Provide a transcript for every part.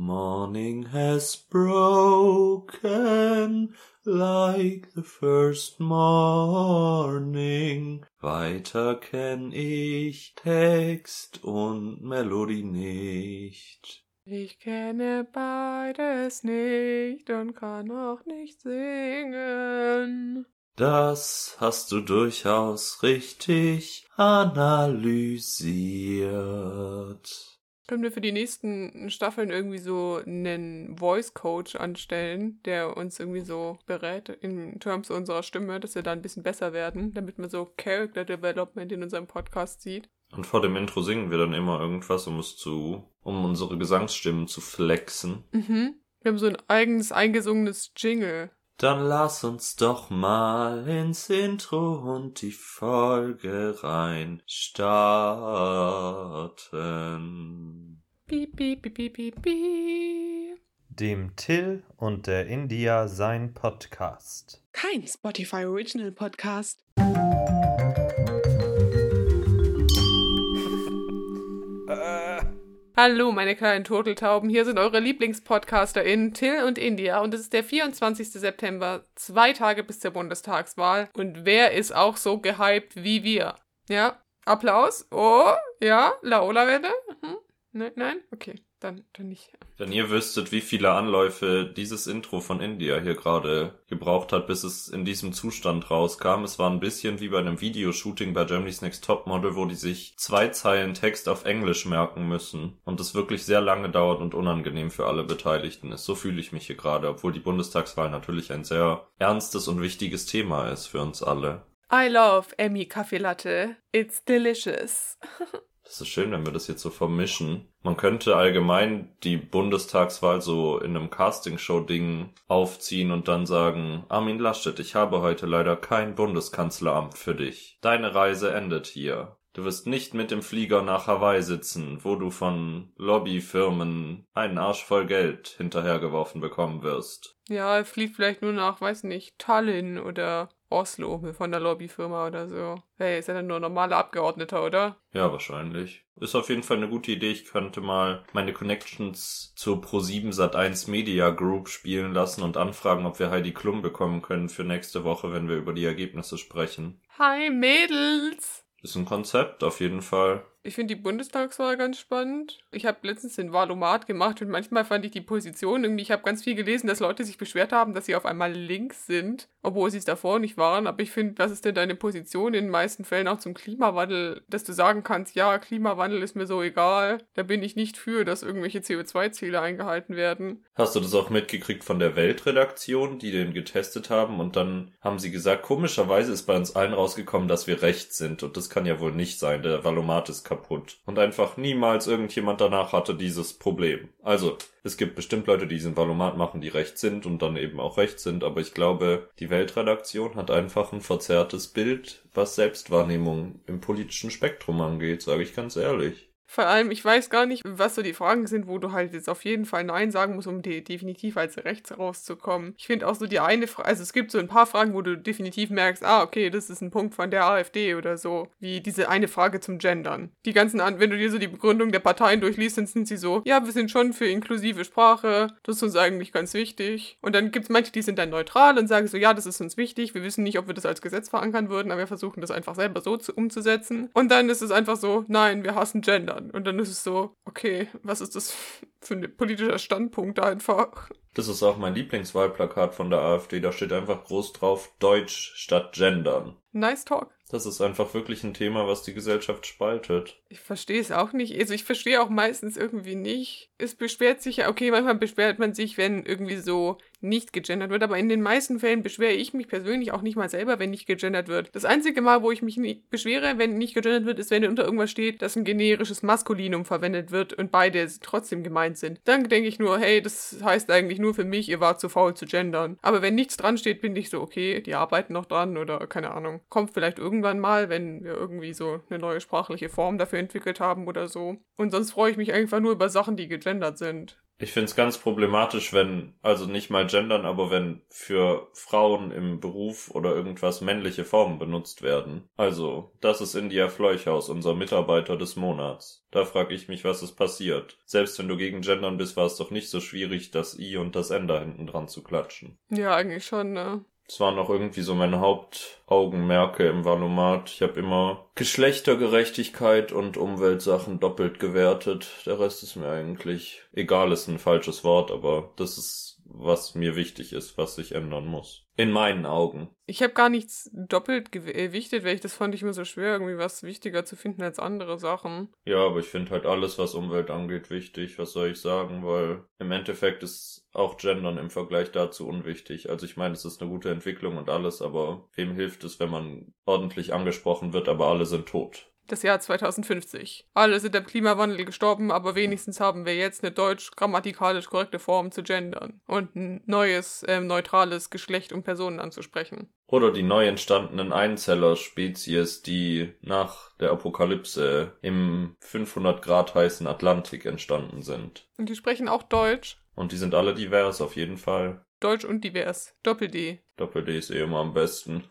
Morning has broken like the first morning. Weiter kenn ich Text und Melodie nicht. Ich kenne beides nicht und kann auch nicht singen. Das hast du durchaus richtig analysiert. Können wir für die nächsten Staffeln irgendwie so einen Voice Coach anstellen, der uns irgendwie so berät in Terms unserer Stimme, dass wir da ein bisschen besser werden, damit man so Character Development in unserem Podcast sieht? Und vor dem Intro singen wir dann immer irgendwas, um es zu, um unsere Gesangsstimmen zu flexen. Mhm. Wir haben so ein eigenes eingesungenes Jingle. Dann lass uns doch mal ins Intro und die Folge rein starten. Piep, piep, piep, piep, piep, piep. Dem Till und der India sein Podcast. Kein Spotify Original Podcast. Hallo, meine kleinen Turteltauben. Hier sind eure LieblingspodcasterInnen Till und India und es ist der 24. September, zwei Tage bis zur Bundestagswahl. Und wer ist auch so gehypt wie wir? Ja, Applaus. Oh, ja, Laola wette. Hm? Nein, nein? Okay, dann, dann nicht. Wenn ihr wüsstet, wie viele Anläufe dieses Intro von India hier gerade gebraucht hat, bis es in diesem Zustand rauskam. Es war ein bisschen wie bei einem Videoshooting bei Germany's Next Topmodel, wo die sich zwei Zeilen Text auf Englisch merken müssen und es wirklich sehr lange dauert und unangenehm für alle Beteiligten ist. So fühle ich mich hier gerade, obwohl die Bundestagswahl natürlich ein sehr ernstes und wichtiges Thema ist für uns alle. I love Emmy Kaffee Latte. It's delicious. Das ist schön, wenn wir das jetzt so vermischen. Man könnte allgemein die Bundestagswahl so in einem Castingshow-Ding aufziehen und dann sagen, Armin Laschet, ich habe heute leider kein Bundeskanzleramt für dich. Deine Reise endet hier. Du wirst nicht mit dem Flieger nach Hawaii sitzen, wo du von Lobbyfirmen einen Arsch voll Geld hinterhergeworfen bekommen wirst. Ja, er fliegt vielleicht nur nach, weiß nicht, Tallinn oder Oslo von der Lobbyfirma oder so. Hey, ist ja dann nur ein normaler Abgeordneter, oder? Ja, wahrscheinlich. Ist auf jeden Fall eine gute Idee. Ich könnte mal meine Connections zur Pro7 Sat1 Media Group spielen lassen und anfragen, ob wir Heidi Klum bekommen können für nächste Woche, wenn wir über die Ergebnisse sprechen. Hi Mädels! Ist ein Konzept, auf jeden Fall. Ich finde die Bundestagswahl ganz spannend. Ich habe letztens den Wahlomat gemacht und manchmal fand ich die Position irgendwie, ich habe ganz viel gelesen, dass Leute sich beschwert haben, dass sie auf einmal links sind, obwohl sie es davor nicht waren. Aber ich finde, was ist denn deine Position in den meisten Fällen auch zum Klimawandel, dass du sagen kannst, ja, Klimawandel ist mir so egal, da bin ich nicht für, dass irgendwelche CO2-Ziele eingehalten werden. Hast du das auch mitgekriegt von der Weltredaktion, die den getestet haben und dann haben sie gesagt, komischerweise ist bei uns allen rausgekommen, dass wir rechts sind und das kann ja wohl nicht sein, der Valomat ist kaputt. Und einfach niemals irgendjemand danach hatte dieses Problem. Also, es gibt bestimmt Leute, die diesen Valomat machen, die rechts sind und dann eben auch rechts sind, aber ich glaube, die Weltredaktion hat einfach ein verzerrtes Bild, was Selbstwahrnehmung im politischen Spektrum angeht, sage ich ganz ehrlich. Vor allem, ich weiß gar nicht, was so die Fragen sind, wo du halt jetzt auf jeden Fall Nein sagen musst, um de definitiv als rechts rauszukommen. Ich finde auch so die eine Frage, also es gibt so ein paar Fragen, wo du definitiv merkst, ah, okay, das ist ein Punkt von der AfD oder so, wie diese eine Frage zum Gendern. Die ganzen, An wenn du dir so die Begründung der Parteien durchliest, dann sind sie so, ja, wir sind schon für inklusive Sprache, das ist uns eigentlich ganz wichtig. Und dann gibt es manche, die sind dann neutral und sagen so, ja, das ist uns wichtig, wir wissen nicht, ob wir das als Gesetz verankern würden, aber wir versuchen das einfach selber so zu, umzusetzen. Und dann ist es einfach so, nein, wir hassen Gendern. Und dann ist es so, okay, was ist das für ein politischer Standpunkt einfach? Das ist auch mein Lieblingswahlplakat von der AfD. Da steht einfach groß drauf Deutsch statt Gendern. Nice Talk. Das ist einfach wirklich ein Thema, was die Gesellschaft spaltet. Ich verstehe es auch nicht. Also ich verstehe auch meistens irgendwie nicht. Es beschwert sich ja, okay, manchmal beschwert man sich, wenn irgendwie so nicht gegendert wird, aber in den meisten Fällen beschwere ich mich persönlich auch nicht mal selber, wenn nicht gegendert wird. Das einzige Mal, wo ich mich nicht beschwere, wenn nicht gegendert wird, ist, wenn unter irgendwas steht, dass ein generisches Maskulinum verwendet wird und beide trotzdem gemeint sind. Dann denke ich nur, hey, das heißt eigentlich nur für mich, ihr wart zu faul zu gendern. Aber wenn nichts dran steht, bin ich so, okay, die arbeiten noch dran oder keine Ahnung. Kommt vielleicht irgendwann mal, wenn wir irgendwie so eine neue sprachliche Form dafür entwickelt haben oder so. Und sonst freue ich mich einfach nur über Sachen, die gegendert sind. Ich find's ganz problematisch, wenn, also nicht mal gendern, aber wenn für Frauen im Beruf oder irgendwas männliche Formen benutzt werden. Also, das ist India Fleuchhaus, unser Mitarbeiter des Monats. Da frag ich mich, was ist passiert. Selbst wenn du gegen Gendern bist, war es doch nicht so schwierig, das I und das N da hinten dran zu klatschen. Ja, eigentlich schon, ne? Das waren auch irgendwie so meine Hauptaugenmerke im Valomat. Ich habe immer Geschlechtergerechtigkeit und Umweltsachen doppelt gewertet. Der Rest ist mir eigentlich egal, ist ein falsches Wort, aber das ist, was mir wichtig ist, was sich ändern muss. In meinen Augen. Ich habe gar nichts doppelt gewichtet, weil ich das fand ich immer so schwer, irgendwie was wichtiger zu finden als andere Sachen. Ja, aber ich finde halt alles, was Umwelt angeht, wichtig. Was soll ich sagen? Weil im Endeffekt ist auch Gendern im Vergleich dazu unwichtig. Also ich meine, es ist eine gute Entwicklung und alles, aber wem hilft es, wenn man ordentlich angesprochen wird, aber alle sind tot? Das Jahr 2050. Alle sind am Klimawandel gestorben, aber wenigstens haben wir jetzt eine deutsch grammatikalisch korrekte Form zu gendern und ein neues, ähm, neutrales Geschlecht, um Personen anzusprechen. Oder die neu entstandenen Einzeller-Spezies, die nach der Apokalypse im 500 Grad heißen Atlantik entstanden sind. Und die sprechen auch Deutsch. Und die sind alle divers, auf jeden Fall. Deutsch und divers. Doppel-D. Doppel-D ist eh immer am besten.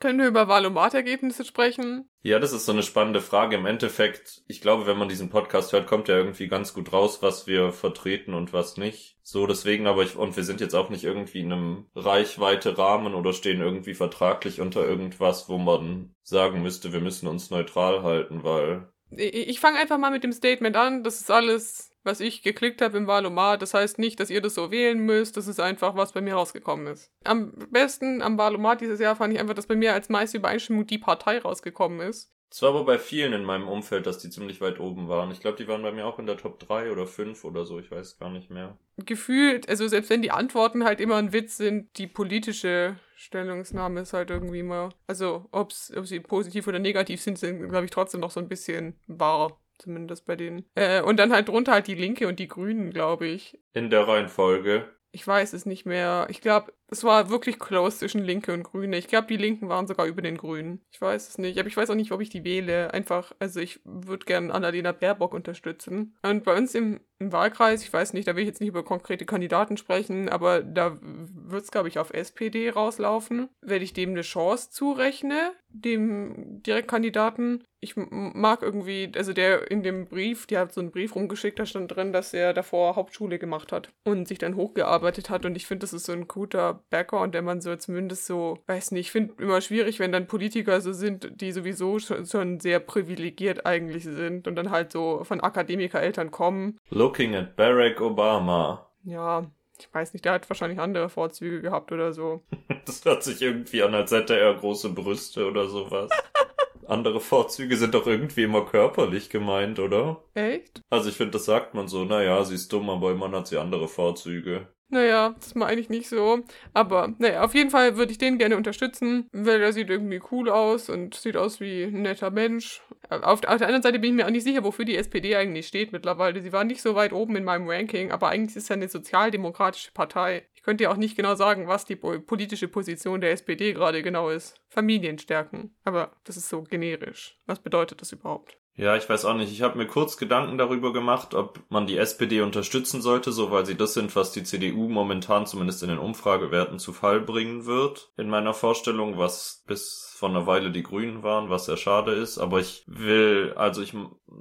Können wir über Valomat-Ergebnisse sprechen? Ja, das ist so eine spannende Frage. Im Endeffekt, ich glaube, wenn man diesen Podcast hört, kommt ja irgendwie ganz gut raus, was wir vertreten und was nicht. So, deswegen aber ich, und wir sind jetzt auch nicht irgendwie in einem Reichweite Rahmen oder stehen irgendwie vertraglich unter irgendwas, wo man sagen müsste, wir müssen uns neutral halten, weil. Ich, ich fange einfach mal mit dem Statement an. Das ist alles was ich geklickt habe im Valomat. Das heißt nicht, dass ihr das so wählen müsst. Das ist einfach, was bei mir rausgekommen ist. Am besten am Valomat dieses Jahr fand ich einfach, dass bei mir als meiste Übereinstimmung die Partei rausgekommen ist. Es war aber bei vielen in meinem Umfeld, dass die ziemlich weit oben waren. Ich glaube, die waren bei mir auch in der Top 3 oder 5 oder so, ich weiß gar nicht mehr. Gefühlt, also selbst wenn die Antworten halt immer ein Witz sind, die politische Stellungnahme ist halt irgendwie immer, also ob's, ob sie positiv oder negativ sind, sind, glaube ich, trotzdem noch so ein bisschen wahr. Zumindest bei denen. Äh, und dann halt drunter halt die Linke und die Grünen, glaube ich. In der Reihenfolge. Ich weiß es nicht mehr. Ich glaube, es war wirklich close zwischen Linke und Grüne. Ich glaube, die Linken waren sogar über den Grünen. Ich weiß es nicht. Aber ich weiß auch nicht, ob ich die wähle. Einfach, also ich würde gerne Annalena Baerbock unterstützen. Und bei uns im, im, Wahlkreis, ich weiß nicht, da will ich jetzt nicht über konkrete Kandidaten sprechen, aber da wird es, glaube ich, auf SPD rauslaufen. Wenn ich dem eine Chance zurechne, dem Direktkandidaten, ich mag irgendwie, also der in dem Brief, die hat so einen Brief rumgeschickt, da stand drin, dass er davor Hauptschule gemacht hat und sich dann hochgearbeitet hat und ich finde, das ist so ein guter Background, der man so zumindest so, weiß nicht, ich finde immer schwierig, wenn dann Politiker so sind, die sowieso schon, schon sehr privilegiert eigentlich sind und dann halt so von Akademikereltern kommen. Looking at Barack Obama. Ja, ich weiß nicht, der hat wahrscheinlich andere Vorzüge gehabt oder so. das hört sich irgendwie an, als hätte er große Brüste oder sowas. andere Vorzüge sind doch irgendwie immer körperlich gemeint, oder? Echt? Also ich finde, das sagt man so, naja, sie ist dumm, aber immerhin hat sie andere Vorzüge. Naja, das meine ich nicht so. Aber naja, auf jeden Fall würde ich den gerne unterstützen, weil er sieht irgendwie cool aus und sieht aus wie ein netter Mensch. Auf, auf der anderen Seite bin ich mir auch nicht sicher, wofür die SPD eigentlich steht mittlerweile. Sie war nicht so weit oben in meinem Ranking, aber eigentlich ist es ja eine sozialdemokratische Partei. Ich könnte ja auch nicht genau sagen, was die politische Position der SPD gerade genau ist. Familien stärken. Aber das ist so generisch. Was bedeutet das überhaupt? Ja, ich weiß auch nicht. Ich habe mir kurz Gedanken darüber gemacht, ob man die SPD unterstützen sollte, so weil sie das sind, was die CDU momentan zumindest in den Umfragewerten zu Fall bringen wird. In meiner Vorstellung, was bis vor einer Weile die Grünen waren, was sehr schade ist. Aber ich will, also ich,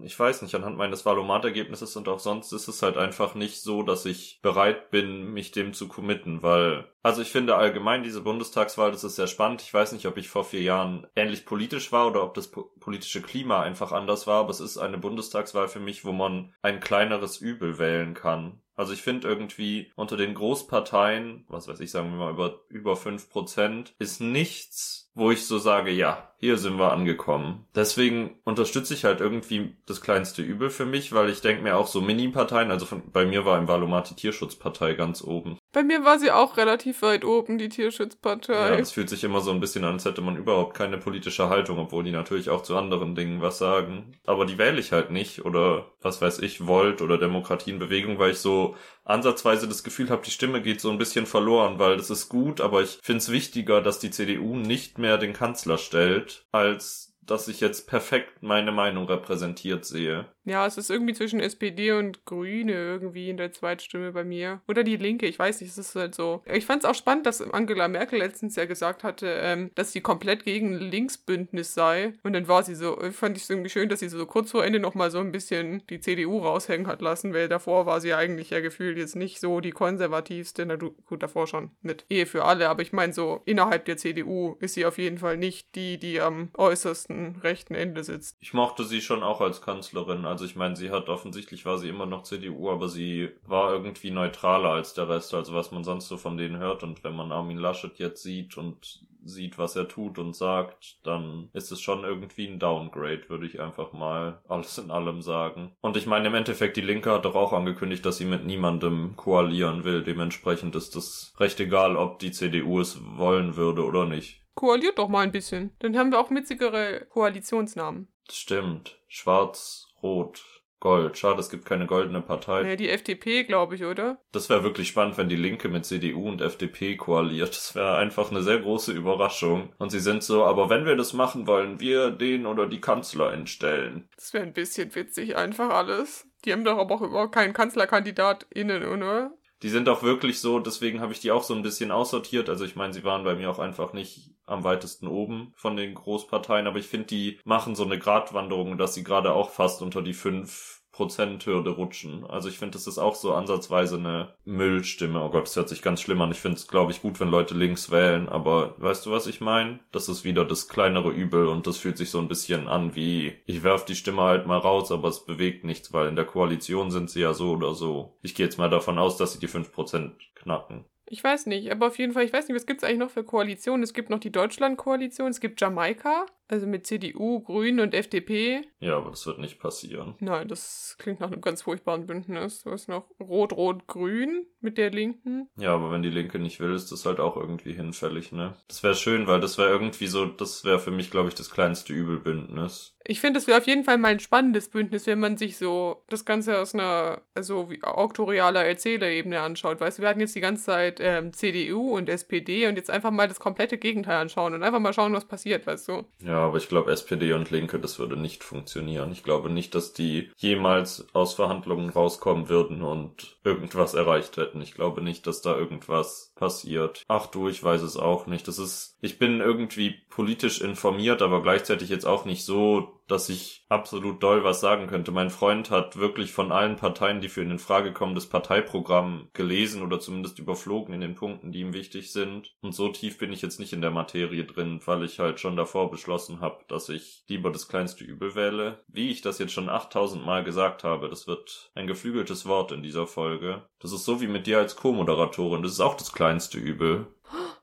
ich weiß nicht, anhand meines Valomat-Ergebnisses und auch sonst ist es halt einfach nicht so, dass ich bereit bin, mich dem zu committen, weil, also ich finde allgemein diese Bundestagswahl, das ist sehr spannend. Ich weiß nicht, ob ich vor vier Jahren ähnlich politisch war oder ob das politische Klima einfach anders war, aber es ist eine Bundestagswahl für mich, wo man ein kleineres Übel wählen kann. Also ich finde irgendwie unter den Großparteien, was weiß ich, sagen wir mal über, über fünf Prozent, ist nichts, wo ich so sage, ja, hier sind wir angekommen. Deswegen unterstütze ich halt irgendwie das kleinste Übel für mich, weil ich denke mir auch so Mini-Parteien, also von, bei mir war im Valomat die Tierschutzpartei ganz oben. Bei mir war sie auch relativ weit oben, die Tierschutzpartei. Ja, es fühlt sich immer so ein bisschen an, als hätte man überhaupt keine politische Haltung, obwohl die natürlich auch zu anderen Dingen was sagen. Aber die wähle ich halt nicht oder was weiß ich, Volt oder Demokratie in Bewegung, weil ich so ansatzweise das Gefühl habe, die Stimme geht so ein bisschen verloren, weil das ist gut, aber ich finde es wichtiger, dass die CDU nicht mehr den Kanzler stellt, als dass ich jetzt perfekt meine Meinung repräsentiert sehe. Ja, es ist irgendwie zwischen SPD und Grüne irgendwie in der Zweitstimme bei mir. Oder die Linke, ich weiß nicht, es ist halt so. Ich fand es auch spannend, dass Angela Merkel letztens ja gesagt hatte, ähm, dass sie komplett gegen Linksbündnis sei. Und dann war sie so, fand ich es irgendwie schön, dass sie so kurz vor Ende nochmal so ein bisschen die CDU raushängen hat lassen, weil davor war sie eigentlich ja gefühlt jetzt nicht so die konservativste. Na gut, davor schon mit Ehe für alle, aber ich meine so, innerhalb der CDU ist sie auf jeden Fall nicht die, die am äußersten rechten Ende sitzt. Ich mochte sie schon auch als Kanzlerin. Also ich meine, sie hat offensichtlich war sie immer noch CDU, aber sie war irgendwie neutraler als der Rest, also was man sonst so von denen hört. Und wenn man Armin Laschet jetzt sieht und sieht, was er tut und sagt, dann ist es schon irgendwie ein Downgrade, würde ich einfach mal alles in allem sagen. Und ich meine, im Endeffekt, die Linke hat doch auch angekündigt, dass sie mit niemandem koalieren will. Dementsprechend ist es recht egal, ob die CDU es wollen würde oder nicht. Koaliert doch mal ein bisschen. Dann haben wir auch witzigere Koalitionsnamen. Stimmt. Schwarz, Rot, Gold. Schade, es gibt keine goldene Partei. Naja, die FDP, glaube ich, oder? Das wäre wirklich spannend, wenn die Linke mit CDU und FDP koaliert. Das wäre einfach eine sehr große Überraschung. Und sie sind so, aber wenn wir das machen, wollen wir den oder die Kanzlerin stellen. Das wäre ein bisschen witzig, einfach alles. Die haben doch aber auch überhaupt keinen KanzlerkandidatInnen, oder? Die sind auch wirklich so, deswegen habe ich die auch so ein bisschen aussortiert. Also ich meine, sie waren bei mir auch einfach nicht am weitesten oben von den Großparteien, aber ich finde, die machen so eine Gratwanderung, dass sie gerade auch fast unter die fünf Prozenthürde rutschen. Also ich finde, das ist auch so ansatzweise eine Müllstimme. Oh Gott, das hört sich ganz schlimm an. Ich finde es, glaube ich, gut, wenn Leute links wählen, aber weißt du, was ich meine? Das ist wieder das kleinere Übel und das fühlt sich so ein bisschen an wie, ich werf die Stimme halt mal raus, aber es bewegt nichts, weil in der Koalition sind sie ja so oder so. Ich gehe jetzt mal davon aus, dass sie die 5% knacken. Ich weiß nicht, aber auf jeden Fall, ich weiß nicht, was gibt es eigentlich noch für Koalitionen? Es gibt noch die Deutschland-Koalition, es gibt Jamaika, also mit CDU, Grünen und FDP. Ja, aber das wird nicht passieren. Nein, das klingt nach einem ganz furchtbaren Bündnis. Hast noch Rot-Rot-Grün mit der Linken. Ja, aber wenn die Linke nicht will, ist das halt auch irgendwie hinfällig, ne? Das wäre schön, weil das wäre irgendwie so, das wäre für mich, glaube ich, das kleinste Übelbündnis. Ich finde, das wäre auf jeden Fall mal ein spannendes Bündnis, wenn man sich so das Ganze aus einer, also wie auktorialer Erzählerebene anschaut. Weißt du, wir hatten jetzt die ganze Zeit ähm, CDU und SPD und jetzt einfach mal das komplette Gegenteil anschauen und einfach mal schauen, was passiert, weißt du? Ja, aber ich glaube, SPD und Linke, das würde nicht funktionieren. Ich glaube nicht, dass die jemals aus Verhandlungen rauskommen würden und irgendwas erreicht hätten. Ich glaube nicht, dass da irgendwas passiert. Ach du, ich weiß es auch nicht. Das ist, ich bin irgendwie politisch informiert, aber gleichzeitig jetzt auch nicht so dass ich absolut doll was sagen könnte. Mein Freund hat wirklich von allen Parteien, die für ihn in Frage kommen, das Parteiprogramm gelesen oder zumindest überflogen in den Punkten, die ihm wichtig sind. Und so tief bin ich jetzt nicht in der Materie drin, weil ich halt schon davor beschlossen habe, dass ich lieber das kleinste Übel wähle. Wie ich das jetzt schon 8000 Mal gesagt habe, das wird ein geflügeltes Wort in dieser Folge. Das ist so wie mit dir als Co-Moderatorin. Das ist auch das kleinste Übel.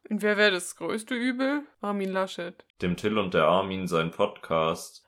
Und wer wäre das größte Übel? Armin Laschet. Dem Till und der Armin sein Podcast.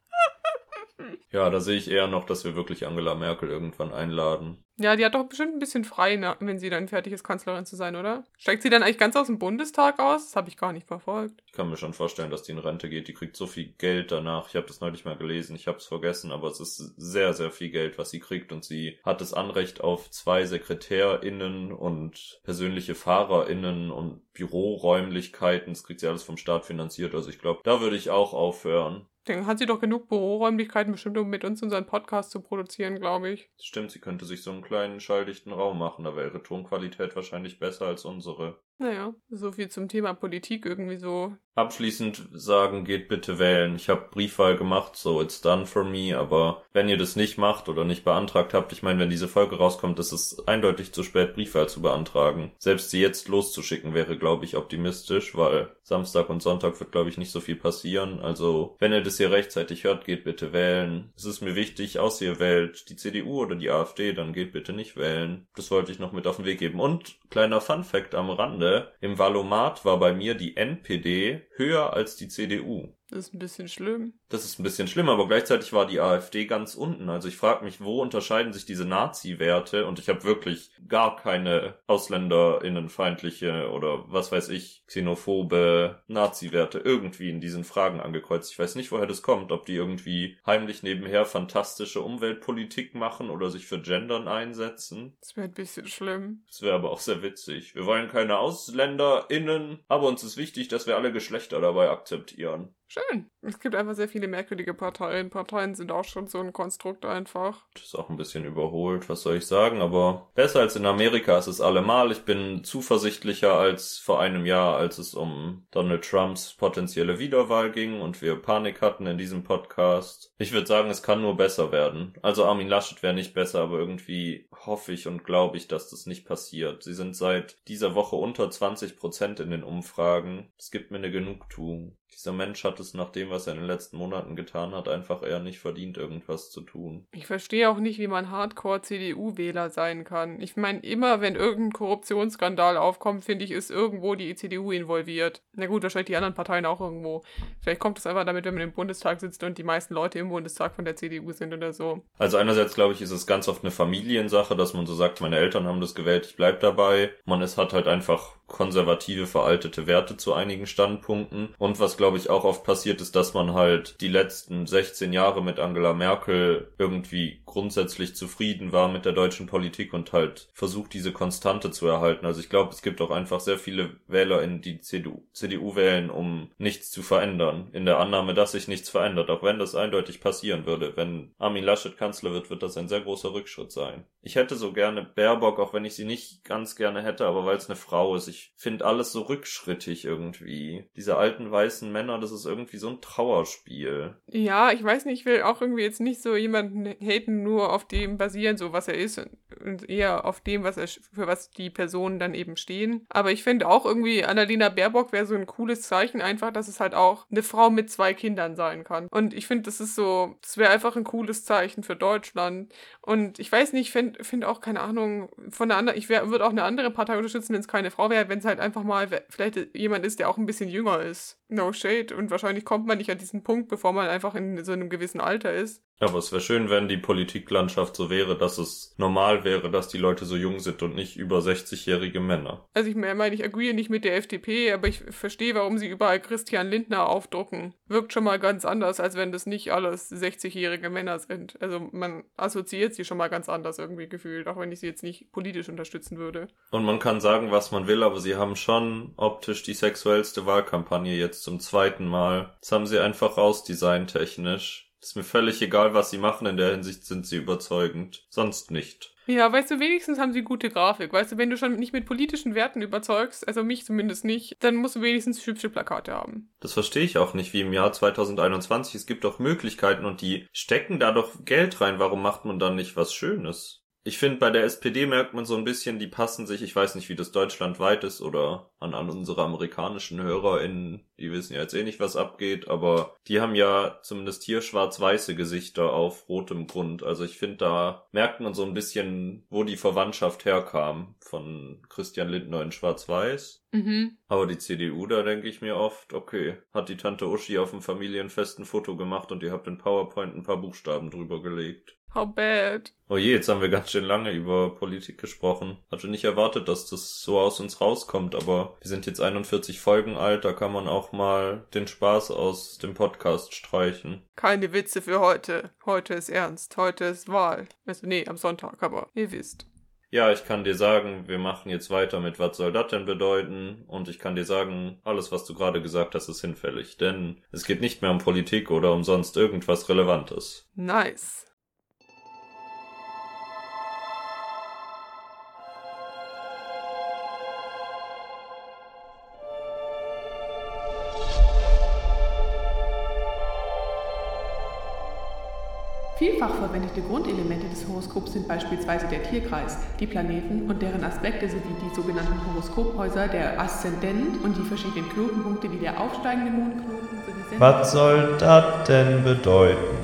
Ja, da sehe ich eher noch, dass wir wirklich Angela Merkel irgendwann einladen. Ja, die hat doch bestimmt ein bisschen frei, ne, wenn sie dann fertig ist, Kanzlerin zu sein, oder? Steigt sie dann eigentlich ganz aus dem Bundestag aus? Das habe ich gar nicht verfolgt. Ich kann mir schon vorstellen, dass die in Rente geht. Die kriegt so viel Geld danach. Ich habe das neulich mal gelesen. Ich habe es vergessen, aber es ist sehr, sehr viel Geld, was sie kriegt. Und sie hat das Anrecht auf zwei SekretärInnen und persönliche FahrerInnen und Büroräumlichkeiten. Das kriegt sie alles vom Staat finanziert. Also ich glaube, da würde ich auch aufhören. Dann hat sie doch genug Büroräumlichkeiten bestimmt, um mit uns unseren Podcast zu produzieren, glaube ich. Stimmt, sie könnte sich so einen kleinen schalldichten Raum machen, da wäre ihre Tonqualität wahrscheinlich besser als unsere. Naja, so viel zum Thema Politik irgendwie so. Abschließend sagen, geht bitte wählen. Ich habe Briefwahl gemacht, so it's done for me, aber wenn ihr das nicht macht oder nicht beantragt habt, ich meine, wenn diese Folge rauskommt, ist es eindeutig zu spät, Briefwahl zu beantragen. Selbst sie jetzt loszuschicken wäre, glaube ich, optimistisch, weil Samstag und Sonntag wird, glaube ich, nicht so viel passieren. Also, wenn ihr das hier rechtzeitig hört, geht bitte wählen. Es ist mir wichtig, außer ihr wählt die CDU oder die AfD, dann geht bitte nicht wählen. Das wollte ich noch mit auf den Weg geben. Und kleiner Fun Fact am Rande, im Valomat war bei mir die NPD höher als die CDU. Das ist ein bisschen schlimm. Das ist ein bisschen schlimm, aber gleichzeitig war die AfD ganz unten. Also ich frage mich, wo unterscheiden sich diese Nazi-Werte? Und ich habe wirklich gar keine AusländerInnenfeindliche oder was weiß ich, xenophobe Nazi-Werte irgendwie in diesen Fragen angekreuzt. Ich weiß nicht, woher das kommt. Ob die irgendwie heimlich nebenher fantastische Umweltpolitik machen oder sich für Gendern einsetzen. Das wäre ein bisschen schlimm. Das wäre aber auch sehr witzig. Wir wollen keine AusländerInnen, aber uns ist wichtig, dass wir alle Geschlechter dabei akzeptieren. Schön. Es gibt einfach sehr viele merkwürdige Parteien. Parteien sind auch schon so ein Konstrukt einfach. Das ist auch ein bisschen überholt, was soll ich sagen, aber besser als in Amerika ist es allemal. Ich bin zuversichtlicher als vor einem Jahr, als es um Donald Trumps potenzielle Wiederwahl ging und wir Panik hatten in diesem Podcast. Ich würde sagen, es kann nur besser werden. Also Armin Laschet wäre nicht besser, aber irgendwie hoffe ich und glaube ich, dass das nicht passiert. Sie sind seit dieser Woche unter 20 Prozent in den Umfragen. Es gibt mir eine Genugtuung. Dieser Mensch hat es nach dem, was er in den letzten Monaten getan hat, einfach eher nicht verdient, irgendwas zu tun. Ich verstehe auch nicht, wie man Hardcore-CDU-Wähler sein kann. Ich meine, immer wenn irgendein Korruptionsskandal aufkommt, finde ich, ist irgendwo die CDU involviert. Na gut, wahrscheinlich die anderen Parteien auch irgendwo. Vielleicht kommt es einfach damit, wenn man im Bundestag sitzt und die meisten Leute im Bundestag von der CDU sind oder so. Also einerseits, glaube ich, ist es ganz oft eine Familiensache, dass man so sagt, meine Eltern haben das gewählt, ich bleib dabei. Man ist hat halt einfach konservative, veraltete Werte zu einigen Standpunkten. Und was, glaube ich, auch oft passiert ist, dass man halt die letzten 16 Jahre mit Angela Merkel irgendwie grundsätzlich zufrieden war mit der deutschen Politik und halt versucht, diese Konstante zu erhalten. Also ich glaube, es gibt auch einfach sehr viele Wähler in die CDU, CDU wählen, um nichts zu verändern. In der Annahme, dass sich nichts verändert, auch wenn das eindeutig passieren würde. Wenn Armin Laschet Kanzler wird, wird das ein sehr großer Rückschritt sein. Ich hätte so gerne Baerbock, auch wenn ich sie nicht ganz gerne hätte, aber weil es eine Frau ist. Ich finde alles so rückschrittig irgendwie. Diese alten weißen Männer, das ist irgendwie so ein Trauerspiel. Ja, ich weiß nicht, ich will auch irgendwie jetzt nicht so jemanden haten, nur auf dem basieren, so was er ist und eher auf dem, was er, für was die Personen dann eben stehen. Aber ich finde auch irgendwie, Annalena Baerbock wäre so ein cooles Zeichen einfach, dass es halt auch eine Frau mit zwei Kindern sein kann. Und ich finde, das ist so, das wäre einfach ein cooles Zeichen für Deutschland. Und ich weiß nicht, ich finde find auch, keine Ahnung, von der anderen, ich würde auch eine andere Partei unterstützen, wenn es keine Frau wäre, wenn es halt einfach mal vielleicht jemand ist, der auch ein bisschen jünger ist. No shade. Und wahrscheinlich kommt man nicht an diesen Punkt, bevor man einfach in so einem gewissen Alter ist. Ja, aber es wäre schön, wenn die Politiklandschaft so wäre, dass es normal wäre, dass die Leute so jung sind und nicht über 60-jährige Männer. Also ich meine, ich agree nicht mit der FDP, aber ich verstehe, warum sie überall Christian Lindner aufdrucken. Wirkt schon mal ganz anders, als wenn das nicht alles 60-jährige Männer sind. Also man assoziiert sie schon mal ganz anders irgendwie gefühlt, auch wenn ich sie jetzt nicht politisch unterstützen würde. Und man kann sagen, was man will, aber sie haben schon optisch die sexuellste Wahlkampagne jetzt zum zweiten Mal. Das haben sie einfach rausdesignt technisch. Ist mir völlig egal, was sie machen, in der Hinsicht sind sie überzeugend. Sonst nicht. Ja, weißt du, wenigstens haben sie gute Grafik. Weißt du, wenn du schon nicht mit politischen Werten überzeugst, also mich zumindest nicht, dann musst du wenigstens hübsche Plakate haben. Das verstehe ich auch nicht, wie im Jahr 2021. Es gibt doch Möglichkeiten und die stecken da doch Geld rein. Warum macht man dann nicht was Schönes? Ich finde, bei der SPD merkt man so ein bisschen, die passen sich, ich weiß nicht, wie das deutschlandweit ist oder an, an unsere amerikanischen HörerInnen, die wissen ja jetzt eh nicht, was abgeht, aber die haben ja zumindest hier schwarz-weiße Gesichter auf rotem Grund. Also ich finde, da merkt man so ein bisschen, wo die Verwandtschaft herkam von Christian Lindner in schwarz-weiß. Mhm. Aber die CDU, da denke ich mir oft, okay, hat die Tante Uschi auf dem Familienfest ein Foto gemacht und ihr habt in PowerPoint ein paar Buchstaben drüber gelegt. How bad. Oh je, jetzt haben wir ganz schön lange über Politik gesprochen. Hatte nicht erwartet, dass das so aus uns rauskommt, aber wir sind jetzt 41 Folgen alt, da kann man auch mal den Spaß aus dem Podcast streichen. Keine Witze für heute. Heute ist ernst. Heute ist Wahl. Also nee, am Sonntag, aber ihr wisst. Ja, ich kann dir sagen, wir machen jetzt weiter mit Was soll das denn bedeuten? Und ich kann dir sagen, alles, was du gerade gesagt hast, ist hinfällig. Denn es geht nicht mehr um Politik oder um sonst irgendwas Relevantes. Nice. Vielfach verwendete Grundelemente des Horoskops sind beispielsweise der Tierkreis, die Planeten und deren Aspekte sowie die sogenannten Horoskophäuser, der Aszendent und die verschiedenen Knotenpunkte wie der aufsteigende Mondknoten sowie Was soll das denn bedeuten?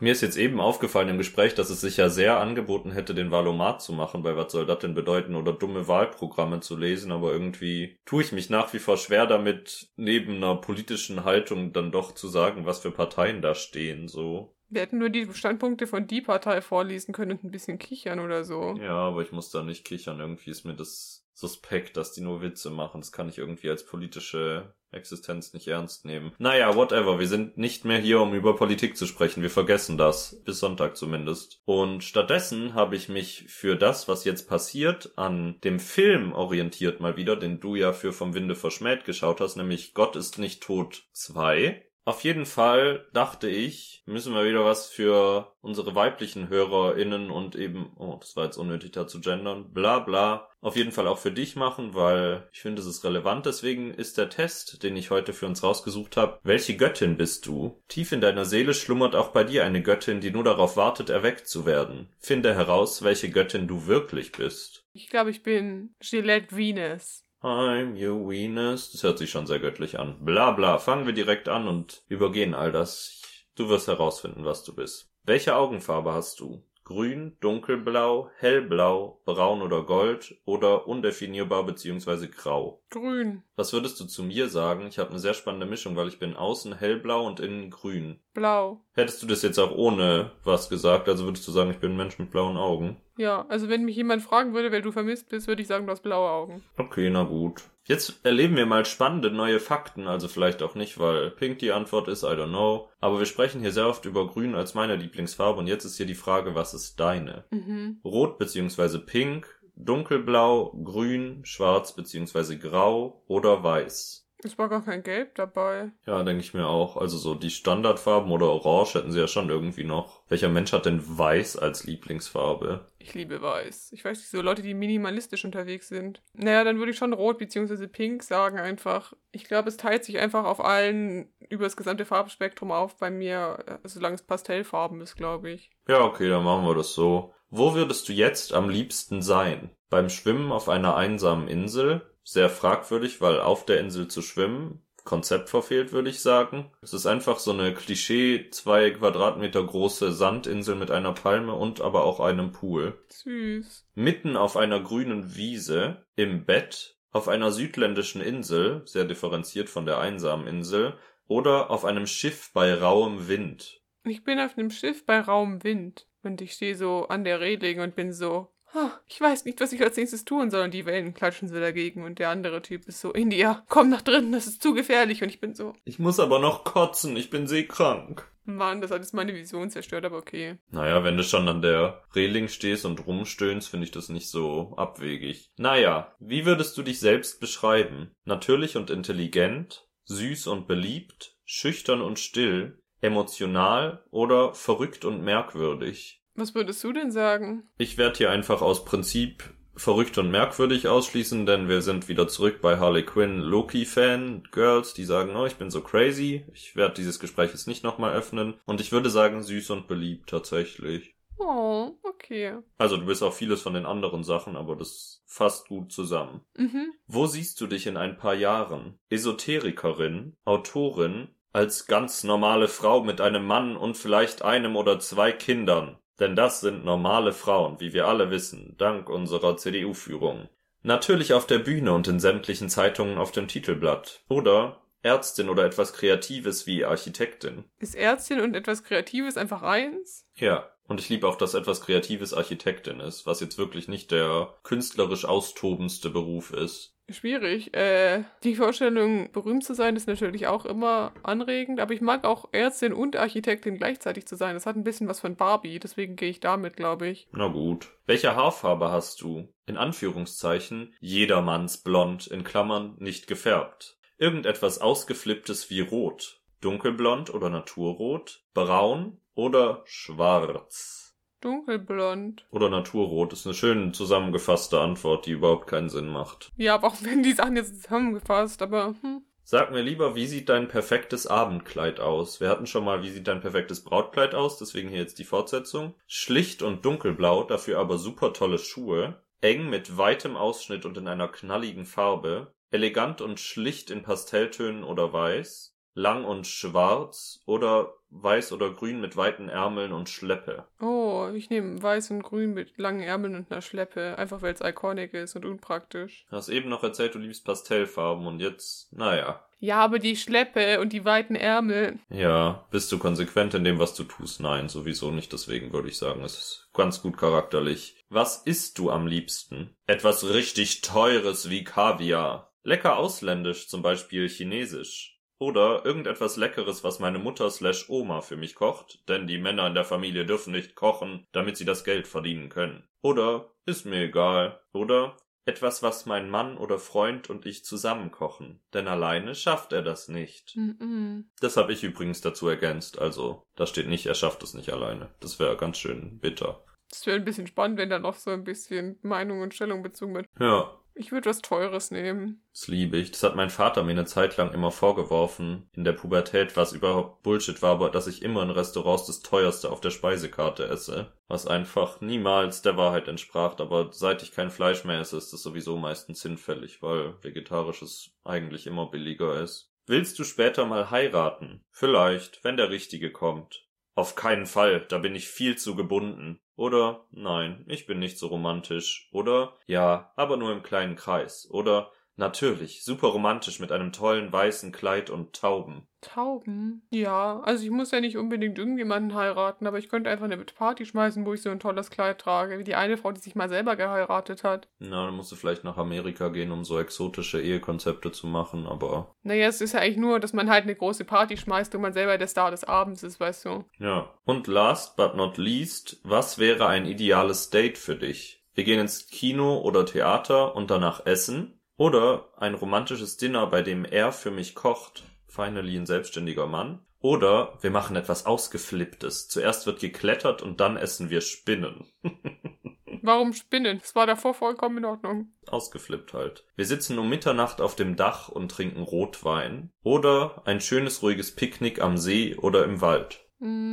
Mir ist jetzt eben aufgefallen im Gespräch, dass es sich ja sehr angeboten hätte, den Valomat zu machen, weil was soll das denn bedeuten, oder dumme Wahlprogramme zu lesen, aber irgendwie tue ich mich nach wie vor schwer damit, neben einer politischen Haltung dann doch zu sagen, was für Parteien da stehen, so. Wir hätten nur die Standpunkte von die Partei vorlesen können und ein bisschen kichern oder so. Ja, aber ich muss da nicht kichern, irgendwie ist mir das suspekt, dass die nur Witze machen. Das kann ich irgendwie als politische Existenz nicht ernst nehmen. Naja, whatever. Wir sind nicht mehr hier, um über Politik zu sprechen. Wir vergessen das. Bis Sonntag zumindest. Und stattdessen habe ich mich für das, was jetzt passiert, an dem Film orientiert mal wieder, den du ja für Vom Winde verschmäht geschaut hast, nämlich Gott ist nicht tot 2. Auf jeden Fall dachte ich, müssen wir wieder was für unsere weiblichen HörerInnen und eben, oh, das war jetzt unnötig da zu gendern, bla bla, auf jeden Fall auch für dich machen, weil ich finde, es ist relevant. Deswegen ist der Test, den ich heute für uns rausgesucht habe, welche Göttin bist du? Tief in deiner Seele schlummert auch bei dir eine Göttin, die nur darauf wartet, erweckt zu werden. Finde heraus, welche Göttin du wirklich bist. Ich glaube, ich bin Gillette Venus. I'm your Venus. Das hört sich schon sehr göttlich an. Bla bla. Fangen wir direkt an und übergehen all das. Du wirst herausfinden, was du bist. Welche Augenfarbe hast du? Grün, dunkelblau, hellblau, braun oder gold oder undefinierbar bzw. grau. Grün. Was würdest du zu mir sagen? Ich habe eine sehr spannende Mischung, weil ich bin außen hellblau und innen grün. Blau. Hättest du das jetzt auch ohne was gesagt, also würdest du sagen, ich bin ein Mensch mit blauen Augen? Ja, also wenn mich jemand fragen würde, wer du vermisst bist, würde ich sagen, du hast blaue Augen. Okay, na gut. Jetzt erleben wir mal spannende neue Fakten, also vielleicht auch nicht, weil Pink die Antwort ist, I don't know. Aber wir sprechen hier sehr oft über Grün als meine Lieblingsfarbe und jetzt ist hier die Frage, was ist deine? Mhm. Rot bzw. Pink, dunkelblau, grün, schwarz bzw. grau oder weiß. Es war gar kein Gelb dabei. Ja, denke ich mir auch. Also so die Standardfarben oder Orange hätten sie ja schon irgendwie noch. Welcher Mensch hat denn Weiß als Lieblingsfarbe? Ich liebe Weiß. Ich weiß nicht, so Leute, die minimalistisch unterwegs sind. Naja, dann würde ich schon Rot bzw. Pink sagen einfach. Ich glaube, es teilt sich einfach auf allen über das gesamte Farbspektrum auf bei mir, äh, solange es Pastellfarben ist, glaube ich. Ja, okay, dann machen wir das so. Wo würdest du jetzt am liebsten sein? Beim Schwimmen auf einer einsamen Insel? Sehr fragwürdig, weil auf der Insel zu schwimmen, Konzept verfehlt, würde ich sagen. Es ist einfach so eine Klischee, zwei Quadratmeter große Sandinsel mit einer Palme und aber auch einem Pool. Süß. Mitten auf einer grünen Wiese, im Bett, auf einer südländischen Insel, sehr differenziert von der einsamen Insel, oder auf einem Schiff bei rauem Wind. Ich bin auf einem Schiff bei rauem Wind und ich stehe so an der Reling und bin so, "Ah, ich weiß nicht, was ich als nächstes tun soll und die Wellen klatschen so dagegen und der andere Typ ist so, India, komm nach drinnen, das ist zu gefährlich und ich bin so, Ich muss aber noch kotzen, ich bin seekrank. Mann, das hat jetzt meine Vision zerstört, aber okay. Naja, wenn du schon an der Reling stehst und rumstöhnst, finde ich das nicht so abwegig. Naja, wie würdest du dich selbst beschreiben? Natürlich und intelligent, süß und beliebt, schüchtern und still, emotional oder verrückt und merkwürdig? Was würdest du denn sagen? Ich werde hier einfach aus Prinzip verrückt und merkwürdig ausschließen, denn wir sind wieder zurück bei Harley Quinn Loki-Fan Girls, die sagen, oh, ich bin so crazy. Ich werde dieses Gespräch jetzt nicht nochmal öffnen. Und ich würde sagen, süß und beliebt tatsächlich. Oh, okay. Also du bist auch vieles von den anderen Sachen, aber das fasst gut zusammen. Mhm. Wo siehst du dich in ein paar Jahren? Esoterikerin, Autorin, als ganz normale Frau mit einem Mann und vielleicht einem oder zwei Kindern. Denn das sind normale Frauen, wie wir alle wissen, dank unserer CDU-Führung. Natürlich auf der Bühne und in sämtlichen Zeitungen auf dem Titelblatt. Oder Ärztin oder etwas Kreatives wie Architektin. Ist Ärztin und etwas Kreatives einfach eins? Ja, und ich liebe auch, dass etwas Kreatives Architektin ist, was jetzt wirklich nicht der künstlerisch austobendste Beruf ist. Schwierig. Äh, die Vorstellung, berühmt zu sein, ist natürlich auch immer anregend, aber ich mag auch Ärztin und Architektin gleichzeitig zu sein. Das hat ein bisschen was von Barbie, deswegen gehe ich damit, glaube ich. Na gut. Welche Haarfarbe hast du? In Anführungszeichen jedermanns blond, in Klammern nicht gefärbt. Irgendetwas ausgeflipptes wie rot. Dunkelblond oder naturrot? Braun oder schwarz? Dunkelblond. Oder naturrot ist eine schön zusammengefasste Antwort, die überhaupt keinen Sinn macht. Ja, aber auch wenn die Sachen jetzt zusammengefasst, aber hm. Sag mir lieber, wie sieht dein perfektes Abendkleid aus? Wir hatten schon mal, wie sieht dein perfektes Brautkleid aus? Deswegen hier jetzt die Fortsetzung. Schlicht und dunkelblau, dafür aber super tolle Schuhe. Eng mit weitem Ausschnitt und in einer knalligen Farbe. Elegant und schlicht in Pastelltönen oder weiß. Lang und schwarz oder weiß oder grün mit weiten Ärmeln und Schleppe. Oh, ich nehme weiß und grün mit langen Ärmeln und einer Schleppe, einfach weil es iconic ist und unpraktisch. Du hast eben noch erzählt, du liebst Pastellfarben und jetzt, naja. Ja, aber die Schleppe und die weiten Ärmel. Ja, bist du konsequent in dem, was du tust? Nein, sowieso nicht. Deswegen würde ich sagen, es ist ganz gut charakterlich. Was isst du am liebsten? Etwas richtig Teures wie Kaviar. Lecker ausländisch, zum Beispiel chinesisch. Oder irgendetwas Leckeres, was meine Mutter slash Oma für mich kocht, denn die Männer in der Familie dürfen nicht kochen, damit sie das Geld verdienen können. Oder ist mir egal. Oder etwas, was mein Mann oder Freund und ich zusammen kochen, denn alleine schafft er das nicht. Mhm. Das habe ich übrigens dazu ergänzt, also da steht nicht, er schafft es nicht alleine. Das wäre ganz schön bitter. Das wäre ein bisschen spannend, wenn da noch so ein bisschen Meinung und Stellung bezogen wird. Ja, Ich würde was Teures nehmen. das liebe ich. Das hat mein Vater mir eine Zeit lang immer vorgeworfen, in der Pubertät, was überhaupt Bullshit war, aber dass ich immer in Restaurants das teuerste auf der Speisekarte esse, was einfach niemals der Wahrheit entsprach, aber seit ich kein Fleisch mehr esse, ist das sowieso meistens hinfällig, weil vegetarisches eigentlich immer billiger ist. Willst du später mal heiraten? Vielleicht, wenn der Richtige kommt. Auf keinen Fall, da bin ich viel zu gebunden. Oder nein, ich bin nicht so romantisch. Oder ja, aber nur im kleinen Kreis. Oder natürlich, super romantisch mit einem tollen weißen Kleid und Tauben. Tauben? Ja, also ich muss ja nicht unbedingt irgendjemanden heiraten, aber ich könnte einfach eine Party schmeißen, wo ich so ein tolles Kleid trage, wie die eine Frau, die sich mal selber geheiratet hat. Na, dann musst du vielleicht nach Amerika gehen, um so exotische Ehekonzepte zu machen, aber Naja, es ist ja eigentlich nur, dass man halt eine große Party schmeißt und man selber der Star des Abends ist, weißt du. ja. Und last but not least, was wäre ein ideales Date für dich? Wir gehen ins Kino oder Theater und danach essen? Oder ein romantisches Dinner, bei dem er für mich kocht? Finally ein selbstständiger Mann. Oder wir machen etwas Ausgeflipptes. Zuerst wird geklettert und dann essen wir Spinnen. Warum spinnen? Das war davor vollkommen in Ordnung. Ausgeflippt halt. Wir sitzen um Mitternacht auf dem Dach und trinken Rotwein. Oder ein schönes ruhiges Picknick am See oder im Wald. Mm,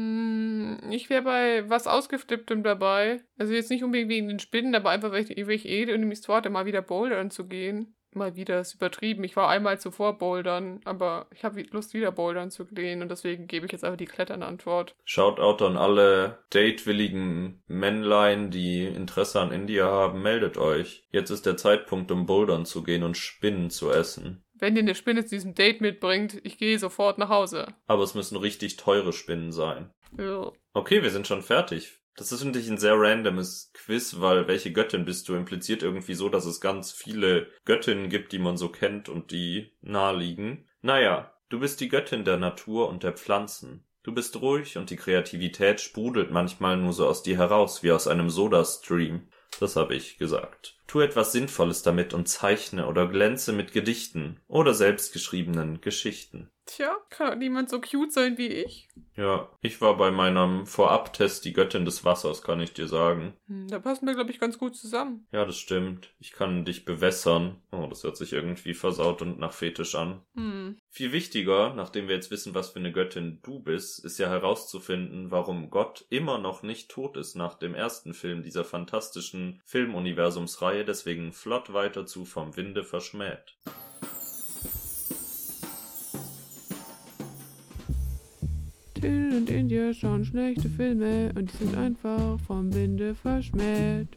Ich wäre bei was Ausgeflipptem dabei. Also jetzt nicht unbedingt wegen den Spinnen, aber einfach, weil ich, weil ich eh irgendwie vorhatte, mal wieder bouldern zu gehen. Mal wieder ist übertrieben. Ich war einmal zuvor bouldern, aber ich habe Lust, wieder bouldern zu gehen und deswegen gebe ich jetzt einfach die Klettern-Antwort. Shoutout an alle datewilligen Männlein, die Interesse an India haben, meldet euch. Jetzt ist der Zeitpunkt, um bouldern zu gehen und Spinnen zu essen. Wenn dir eine Spinne zu diesem Date mitbringt, ich gehe sofort nach Hause. Aber es müssen richtig teure Spinnen sein. Okay, wir sind schon fertig. Das ist natürlich ein sehr randomes Quiz, weil welche Göttin bist du impliziert irgendwie so, dass es ganz viele Göttinnen gibt, die man so kennt und die naheliegen. Naja, du bist die Göttin der Natur und der Pflanzen. Du bist ruhig und die Kreativität sprudelt manchmal nur so aus dir heraus, wie aus einem Soda-Stream. Das habe ich gesagt. Tu etwas Sinnvolles damit und zeichne oder glänze mit Gedichten oder selbstgeschriebenen Geschichten. Tja, kann niemand so cute sein wie ich. Ja, ich war bei meinem Vorabtest die Göttin des Wassers, kann ich dir sagen. Hm, Da passen wir, glaube ich, ganz gut zusammen. Ja, das stimmt. Ich kann dich bewässern. Oh, das hört sich irgendwie versaut und nach Fetisch an. Hm. Viel wichtiger, nachdem wir jetzt wissen, was für eine Göttin du bist, ist ja herauszufinden, warum Gott immer noch nicht tot ist nach dem ersten Film dieser fantastischen Filmuniversumsreihe, deswegen flott weiter zu Vom Winde verschmäht. Till und India schauen schlechte Filme und die sind einfach vom Winde verschmäht.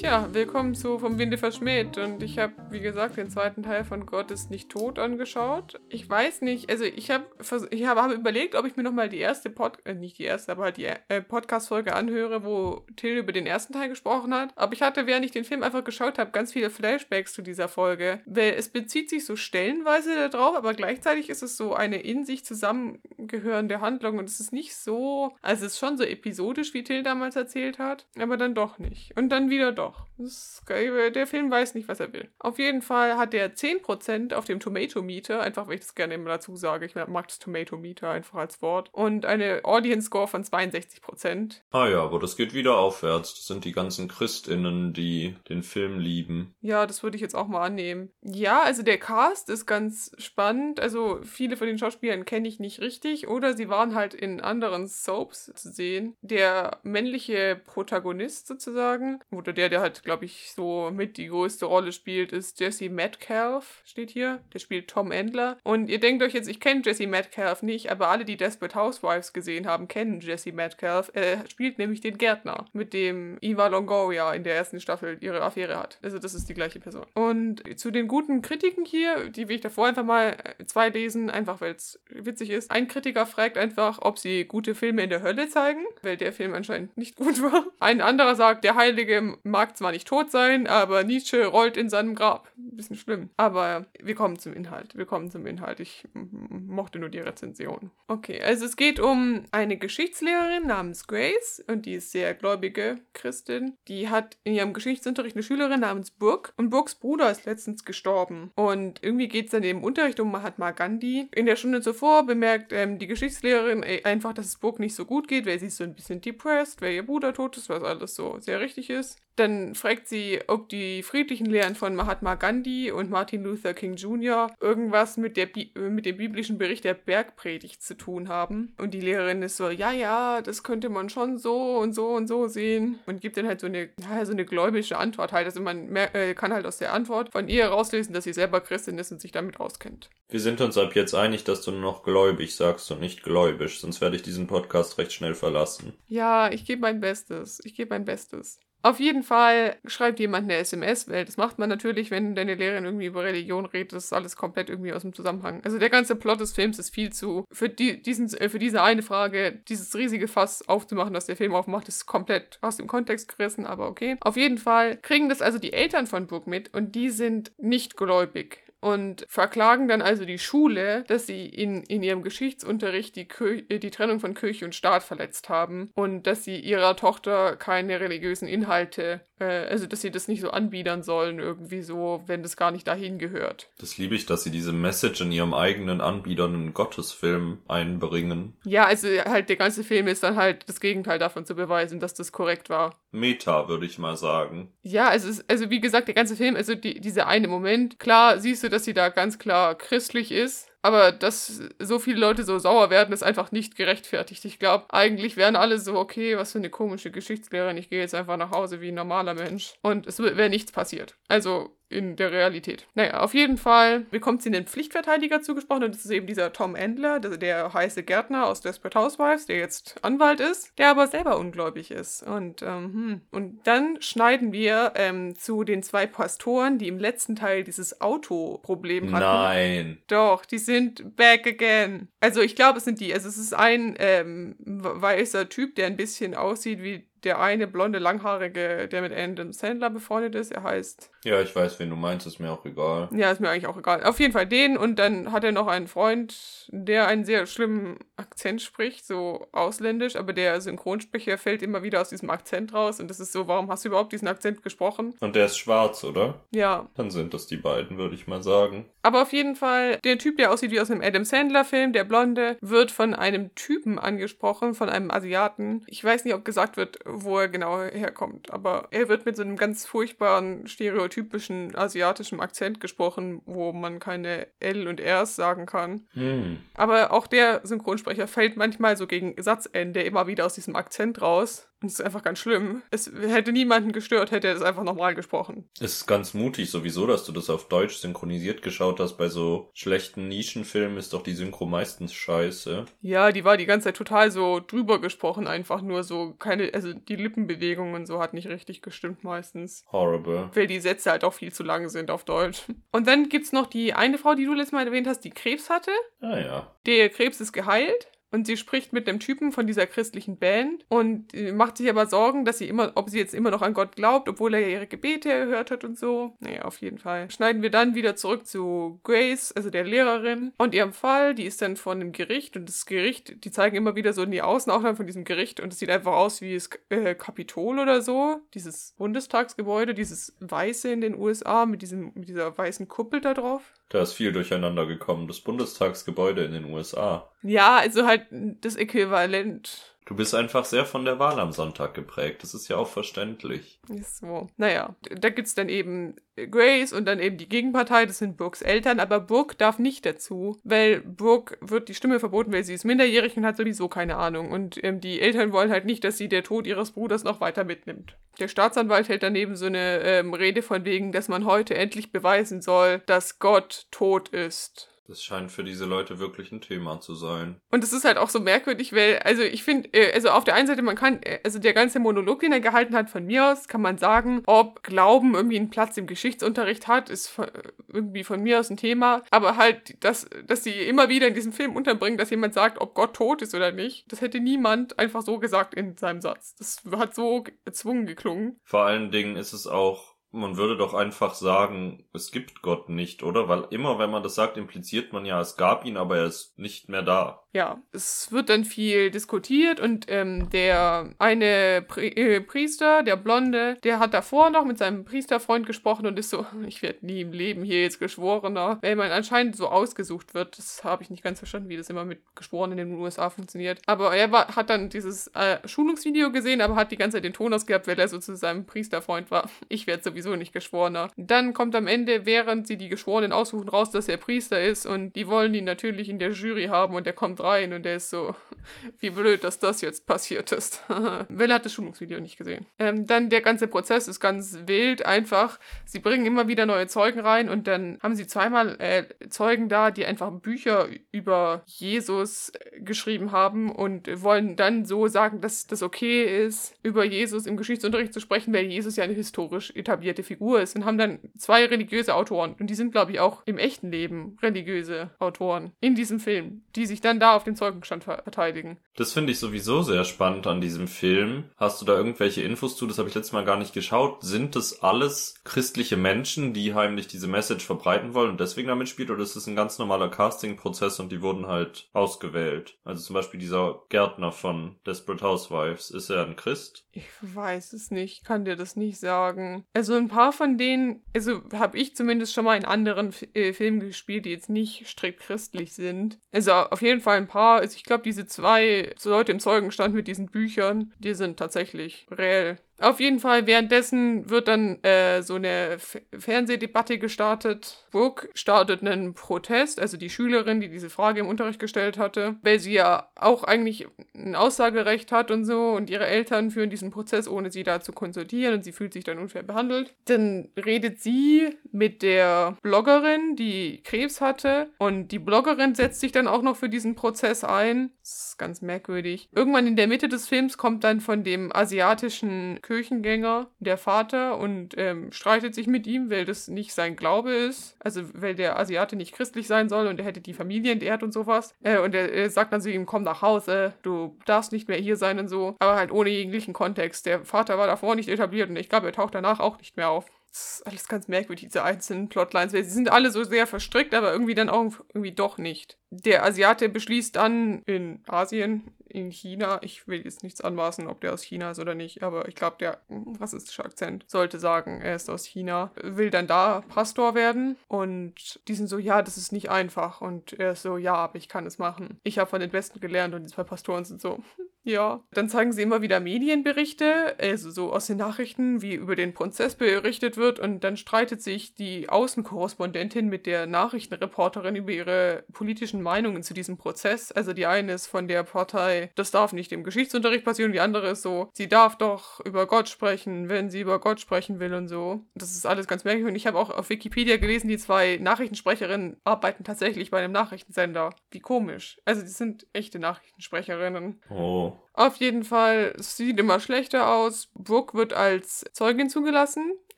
Tja, willkommen zu Vom Winde verschmäht und ich habe, wie gesagt, den zweiten Teil von Gott ist nicht tot angeschaut. Ich weiß nicht, also ich habe ich hab, hab überlegt, ob ich mir nochmal die erste Pod, äh, nicht die erste, aber halt die äh, Podcast-Folge anhöre, wo Till über den ersten Teil gesprochen hat. Aber ich hatte, während ich den Film einfach geschaut habe, ganz viele Flashbacks zu dieser Folge. Weil es bezieht sich so stellenweise darauf, aber gleichzeitig ist es so eine in sich zusammengehörende Handlung und es ist nicht so, also es ist schon so episodisch, wie Till damals erzählt hat, aber dann doch nicht. Und dann wieder doch. Das ist geil. Der Film weiß nicht, was er will. Auf jeden Fall hat er 10% auf dem Tomato Meter, einfach weil ich das gerne immer dazu sage. Ich mag das Tomato Meter einfach als Wort. Und eine Audience Score von 62%. Ah ja, aber das geht wieder aufwärts. Das sind die ganzen Christinnen, die den Film lieben. Ja, das würde ich jetzt auch mal annehmen. Ja, also der Cast ist ganz spannend. Also viele von den Schauspielern kenne ich nicht richtig oder sie waren halt in anderen Soaps zu sehen. Der männliche Protagonist sozusagen, oder der, der halt, glaube ich, so mit die größte Rolle spielt, ist Jesse Metcalf, steht hier. Der spielt Tom Endler. Und ihr denkt euch jetzt, ich kenne Jesse Metcalf nicht, aber alle, die Desperate Housewives gesehen haben, kennen Jesse Metcalf. Er spielt nämlich den Gärtner, mit dem Eva Longoria in der ersten Staffel ihre Affäre hat. Also das ist die gleiche Person. Und zu den guten Kritiken hier, die will ich davor einfach mal äh, zwei lesen, einfach weil es witzig ist. Ein Kritiker fragt einfach, ob sie gute Filme in der Hölle zeigen, weil der Film anscheinend nicht gut war. Ein anderer sagt, der heilige Mark mag zwar nicht tot sein, aber Nietzsche rollt in seinem Grab. Bisschen schlimm. Aber wir kommen zum Inhalt. Wir kommen zum Inhalt. Ich mochte nur die Rezension. Okay, also es geht um eine Geschichtslehrerin namens Grace und die ist sehr gläubige Christin. Die hat in ihrem Geschichtsunterricht eine Schülerin namens Burke und Burkes Bruder ist letztens gestorben. Und irgendwie geht es dann im Unterricht um Mahatma Gandhi. In der Stunde zuvor bemerkt ähm, die Geschichtslehrerin einfach, dass es Burke nicht so gut geht, weil sie ist so ein bisschen depressed, weil ihr Bruder tot ist, was alles so sehr richtig ist. Dann fragt sie, ob die friedlichen Lehren von Mahatma Gandhi und Martin Luther King Jr. irgendwas mit, der Bi mit dem biblischen Bericht der Bergpredigt zu tun haben. Und die Lehrerin ist so, ja, ja, das könnte man schon so und so und so sehen. Und gibt dann halt so eine, ja, so eine gläubische Antwort halt. Also man äh, kann halt aus der Antwort von ihr herauslesen, dass sie selber Christin ist und sich damit auskennt. Wir sind uns ab jetzt einig, dass du nur noch gläubig sagst und nicht gläubisch, sonst werde ich diesen Podcast recht schnell verlassen. Ja, ich gebe mein Bestes. Ich gebe mein Bestes. Auf jeden Fall schreibt jemand eine SMS, weil das macht man natürlich, wenn deine Lehrerin irgendwie über Religion redet, das ist alles komplett irgendwie aus dem Zusammenhang. Also der ganze Plot des Films ist viel zu, für, die, diesen, äh, für diese eine Frage, dieses riesige Fass aufzumachen, das der Film aufmacht, ist komplett aus dem Kontext gerissen, aber okay. Auf jeden Fall kriegen das also die Eltern von Brooke mit und die sind nicht gläubig und verklagen dann also die Schule, dass sie in, in ihrem Geschichtsunterricht die, Kir äh, die Trennung von Kirche und Staat verletzt haben und dass sie ihrer Tochter keine religiösen Inhalte, also dass sie das nicht so anbiedern sollen, irgendwie so, wenn das gar nicht dahin gehört. Das liebe ich, dass sie diese Message in ihrem eigenen anbiedernden Gottesfilm einbringen. Ja, also halt der ganze Film ist dann halt das Gegenteil davon zu beweisen, dass das korrekt war. Meta, würde ich mal sagen. Ja, also, also wie gesagt, der ganze Film, also die, dieser eine Moment, klar siehst du, dass sie da ganz klar christlich ist. Aber dass so viele Leute so sauer werden, ist einfach nicht gerechtfertigt. Ich glaube, eigentlich wären alle so, okay, was für eine komische Geschichtslehrerin, ich gehe jetzt einfach nach Hause wie ein normaler Mensch. Und es wäre nichts passiert. Also in der Realität. Naja, auf jeden Fall bekommt sie einen Pflichtverteidiger zugesprochen und das ist eben dieser Tom Endler, der, der heiße Gärtner aus Desperate Housewives, der jetzt Anwalt ist, der aber selber ungläubig ist. Und, ähm, hm. und dann schneiden wir ähm, zu den zwei Pastoren, die im letzten Teil dieses Autoproblem hatten. Nein. Doch, die sind back again. Also ich glaube, es sind die. Also es ist ein ähm, weißer Typ, der ein bisschen aussieht wie der eine blonde, langhaarige, der mit Adam Sandler befreundet ist. Er heißt. Ja, ich weiß, wen du meinst, ist mir auch egal. Ja, ist mir eigentlich auch egal. Auf jeden Fall den und dann hat er noch einen Freund, der einen sehr schlimmen Akzent spricht, so ausländisch, aber der Synchronsprecher fällt immer wieder aus diesem Akzent raus und das ist so, warum hast du überhaupt diesen Akzent gesprochen? Und der ist schwarz, oder? Ja. Dann sind das die beiden, würde ich mal sagen. Aber auf jeden Fall, der Typ, der aussieht wie aus einem Adam Sandler-Film, der Blonde, wird von einem Typen angesprochen, von einem Asiaten. Ich weiß nicht, ob gesagt wird, wo er genau herkommt, aber er wird mit so einem ganz furchtbaren, stereotypischen asiatischen Akzent gesprochen, wo man keine L und Rs sagen kann. Hm. Aber auch der Synchronsprecher fällt manchmal so gegen Satzende immer wieder aus diesem Akzent raus. Und es ist einfach ganz schlimm. Es hätte niemanden gestört, hätte er das einfach nochmal gesprochen. Es ist ganz mutig sowieso, dass du das auf Deutsch synchronisiert geschaut hast. Bei so schlechten Nischenfilmen ist doch die Synchro meistens scheiße. Ja, die war die ganze Zeit total so drüber gesprochen, einfach nur so keine, also die Lippenbewegungen und so hat nicht richtig gestimmt meistens. Horrible. Weil die Sätze halt auch viel zu lang sind auf Deutsch. Und dann gibt's noch die eine Frau, die du letztes Mal erwähnt hast, die Krebs hatte. Ah ja. Der Krebs ist geheilt. Und sie spricht mit dem Typen von dieser christlichen Band und äh, macht sich aber Sorgen, dass sie immer, ob sie jetzt immer noch an Gott glaubt, obwohl er ja ihre Gebete erhört hat und so. Naja, auf jeden Fall. Schneiden wir dann wieder zurück zu Grace, also der Lehrerin, und ihrem Fall. Die ist dann von dem Gericht und das Gericht, die zeigen immer wieder so in die Außenaufnahmen von diesem Gericht und es sieht einfach aus wie das äh, Kapitol oder so. Dieses Bundestagsgebäude, dieses weiße in den USA mit, diesem, mit dieser weißen Kuppel da drauf. Da ist viel durcheinander gekommen. Das Bundestagsgebäude in den USA. Ja, also halt das Äquivalent. Du bist einfach sehr von der Wahl am Sonntag geprägt. Das ist ja auch verständlich. Ist so. Naja, da gibt's dann eben Grace und dann eben die Gegenpartei, das sind Brooks Eltern, aber Brooke darf nicht dazu, weil Brooke wird die Stimme verboten, weil sie ist minderjährig und hat sowieso keine Ahnung. Und ähm, die Eltern wollen halt nicht, dass sie der Tod ihres Bruders noch weiter mitnimmt. Der Staatsanwalt hält daneben so eine ähm, Rede von wegen, dass man heute endlich beweisen soll, dass Gott tot ist. Das scheint für diese Leute wirklich ein Thema zu sein. Und es ist halt auch so merkwürdig, weil, also ich finde, äh, also auf der einen Seite, man kann, äh, also der ganze Monolog, den er gehalten hat von mir aus, kann man sagen, ob Glauben irgendwie einen Platz im Geschichtsunterricht hat, ist von, irgendwie von mir aus ein Thema. Aber halt, dass, dass sie immer wieder in diesem Film unterbringen, dass jemand sagt, ob Gott tot ist oder nicht, das hätte niemand einfach so gesagt in seinem Satz. Das hat so erzwungen geklungen. Vor allen Dingen ist es auch man würde doch einfach sagen, es gibt Gott nicht, oder? Weil immer, wenn man das sagt, impliziert man ja, es gab ihn, aber er ist nicht mehr da. Ja, es wird dann viel diskutiert und ähm, der eine Pri äh, Priester, der Blonde, der hat davor noch mit seinem Priesterfreund gesprochen und ist so, ich werde nie im Leben hier jetzt Geschworener, weil man anscheinend so ausgesucht wird. Das habe ich nicht ganz verstanden, wie das immer mit Geschworenen in den USA funktioniert. Aber er war, hat dann dieses äh, Schulungsvideo gesehen, aber hat die ganze Zeit den Ton ausgehabt, weil er so zu seinem Priesterfreund war. Ich werde sowieso nicht Geschworener. Dann kommt am Ende, während sie die Geschworenen aussuchen, raus, dass er Priester ist und die wollen ihn natürlich in der Jury haben und der kommt rein und der ist so, wie blöd, dass das jetzt passiert ist. Will hat das Schulungsvideo nicht gesehen. Ähm, dann der ganze Prozess ist ganz wild, einfach. Sie bringen immer wieder neue Zeugen rein und dann haben sie zweimal äh, Zeugen da, die einfach Bücher über Jesus äh, geschrieben haben und wollen dann so sagen, dass das okay ist, über Jesus im Geschichtsunterricht zu sprechen, weil Jesus ja eine historisch etablierte Figur ist und haben dann zwei religiöse Autoren und die sind, glaube ich, auch im echten Leben religiöse Autoren in diesem Film, die sich dann da auf den Zeugen Zeugenstand verteidigen. Das finde ich sowieso sehr spannend an diesem Film. Hast du da irgendwelche Infos zu? Das habe ich letztes Mal gar nicht geschaut. Sind das alles christliche Menschen, die heimlich diese Message verbreiten wollen und deswegen damit spielt? Oder ist es ein ganz normaler Casting-Prozess und die wurden halt ausgewählt? Also zum Beispiel dieser Gärtner von Desperate Housewives. Ist er ein Christ? Ich weiß es nicht, kann dir das nicht sagen. Also ein paar von denen, also habe ich zumindest schon mal in anderen F äh, Filmen gespielt, die jetzt nicht strikt christlich sind. Also auf jeden Fall ein paar. Also ich glaube, diese zwei Leute im Zeugenstand mit diesen Büchern, die sind tatsächlich reell. Auf jeden Fall, währenddessen wird dann äh, so eine F Fernsehdebatte gestartet. Brooke startet einen Protest, also die Schülerin, die diese Frage im Unterricht gestellt hatte, weil sie ja auch eigentlich ein Aussagerecht hat und so und ihre Eltern führen diesen Prozess, ohne sie da zu konsultieren und sie fühlt sich dann unfair behandelt. Dann redet sie mit der Bloggerin, die Krebs hatte und die Bloggerin setzt sich dann auch noch für diesen Prozess ein. Das ist ganz merkwürdig. Irgendwann in der Mitte des Films kommt dann von dem asiatischen Kirchengänger, der Vater, und ähm, streitet sich mit ihm, weil das nicht sein Glaube ist. Also, weil der Asiate nicht christlich sein soll und er hätte die Familie entehrt und sowas. Äh, und er, er, sagt dann zu ihm, komm nach Hause, du darfst nicht mehr hier sein und so. Aber halt ohne jeglichen Kontext. Der Vater war davor nicht etabliert und ich glaube, er taucht danach auch nicht mehr auf. Das ist alles ganz merkwürdig, diese einzelnen Plotlines. Sie sind alle so sehr verstrickt, aber irgendwie dann auch irgendwie doch nicht. Der Asiate beschließt dann in Asien, in China, ich will jetzt nichts anmaßen, ob der aus China ist oder nicht, aber ich glaube, der rassistische Akzent sollte sagen, er ist aus China, will dann da Pastor werden und die sind so, ja, das ist nicht einfach und er ist so, ja, aber ich kann es machen. Ich habe von den Besten gelernt und die zwei Pastoren sind so, ja. Dann zeigen sie immer wieder Medienberichte, also so aus den Nachrichten, wie über den Prozess berichtet wird und dann streitet sich die Außenkorrespondentin mit der Nachrichtenreporterin über ihre politischen Meinungen zu diesem Prozess. Also die eine ist von der Partei, das darf nicht im Geschichtsunterricht passieren, die andere ist so, sie darf doch über Gott sprechen, wenn sie über Gott sprechen will und so. Das ist alles ganz merkwürdig und ich habe auch auf Wikipedia gelesen, die zwei Nachrichtensprecherinnen arbeiten tatsächlich bei einem Nachrichtensender. Wie komisch. Also die sind echte Nachrichtensprecherinnen. Oh. know. Auf jeden Fall, es sieht immer schlechter aus. Brooke wird als Zeugin zugelassen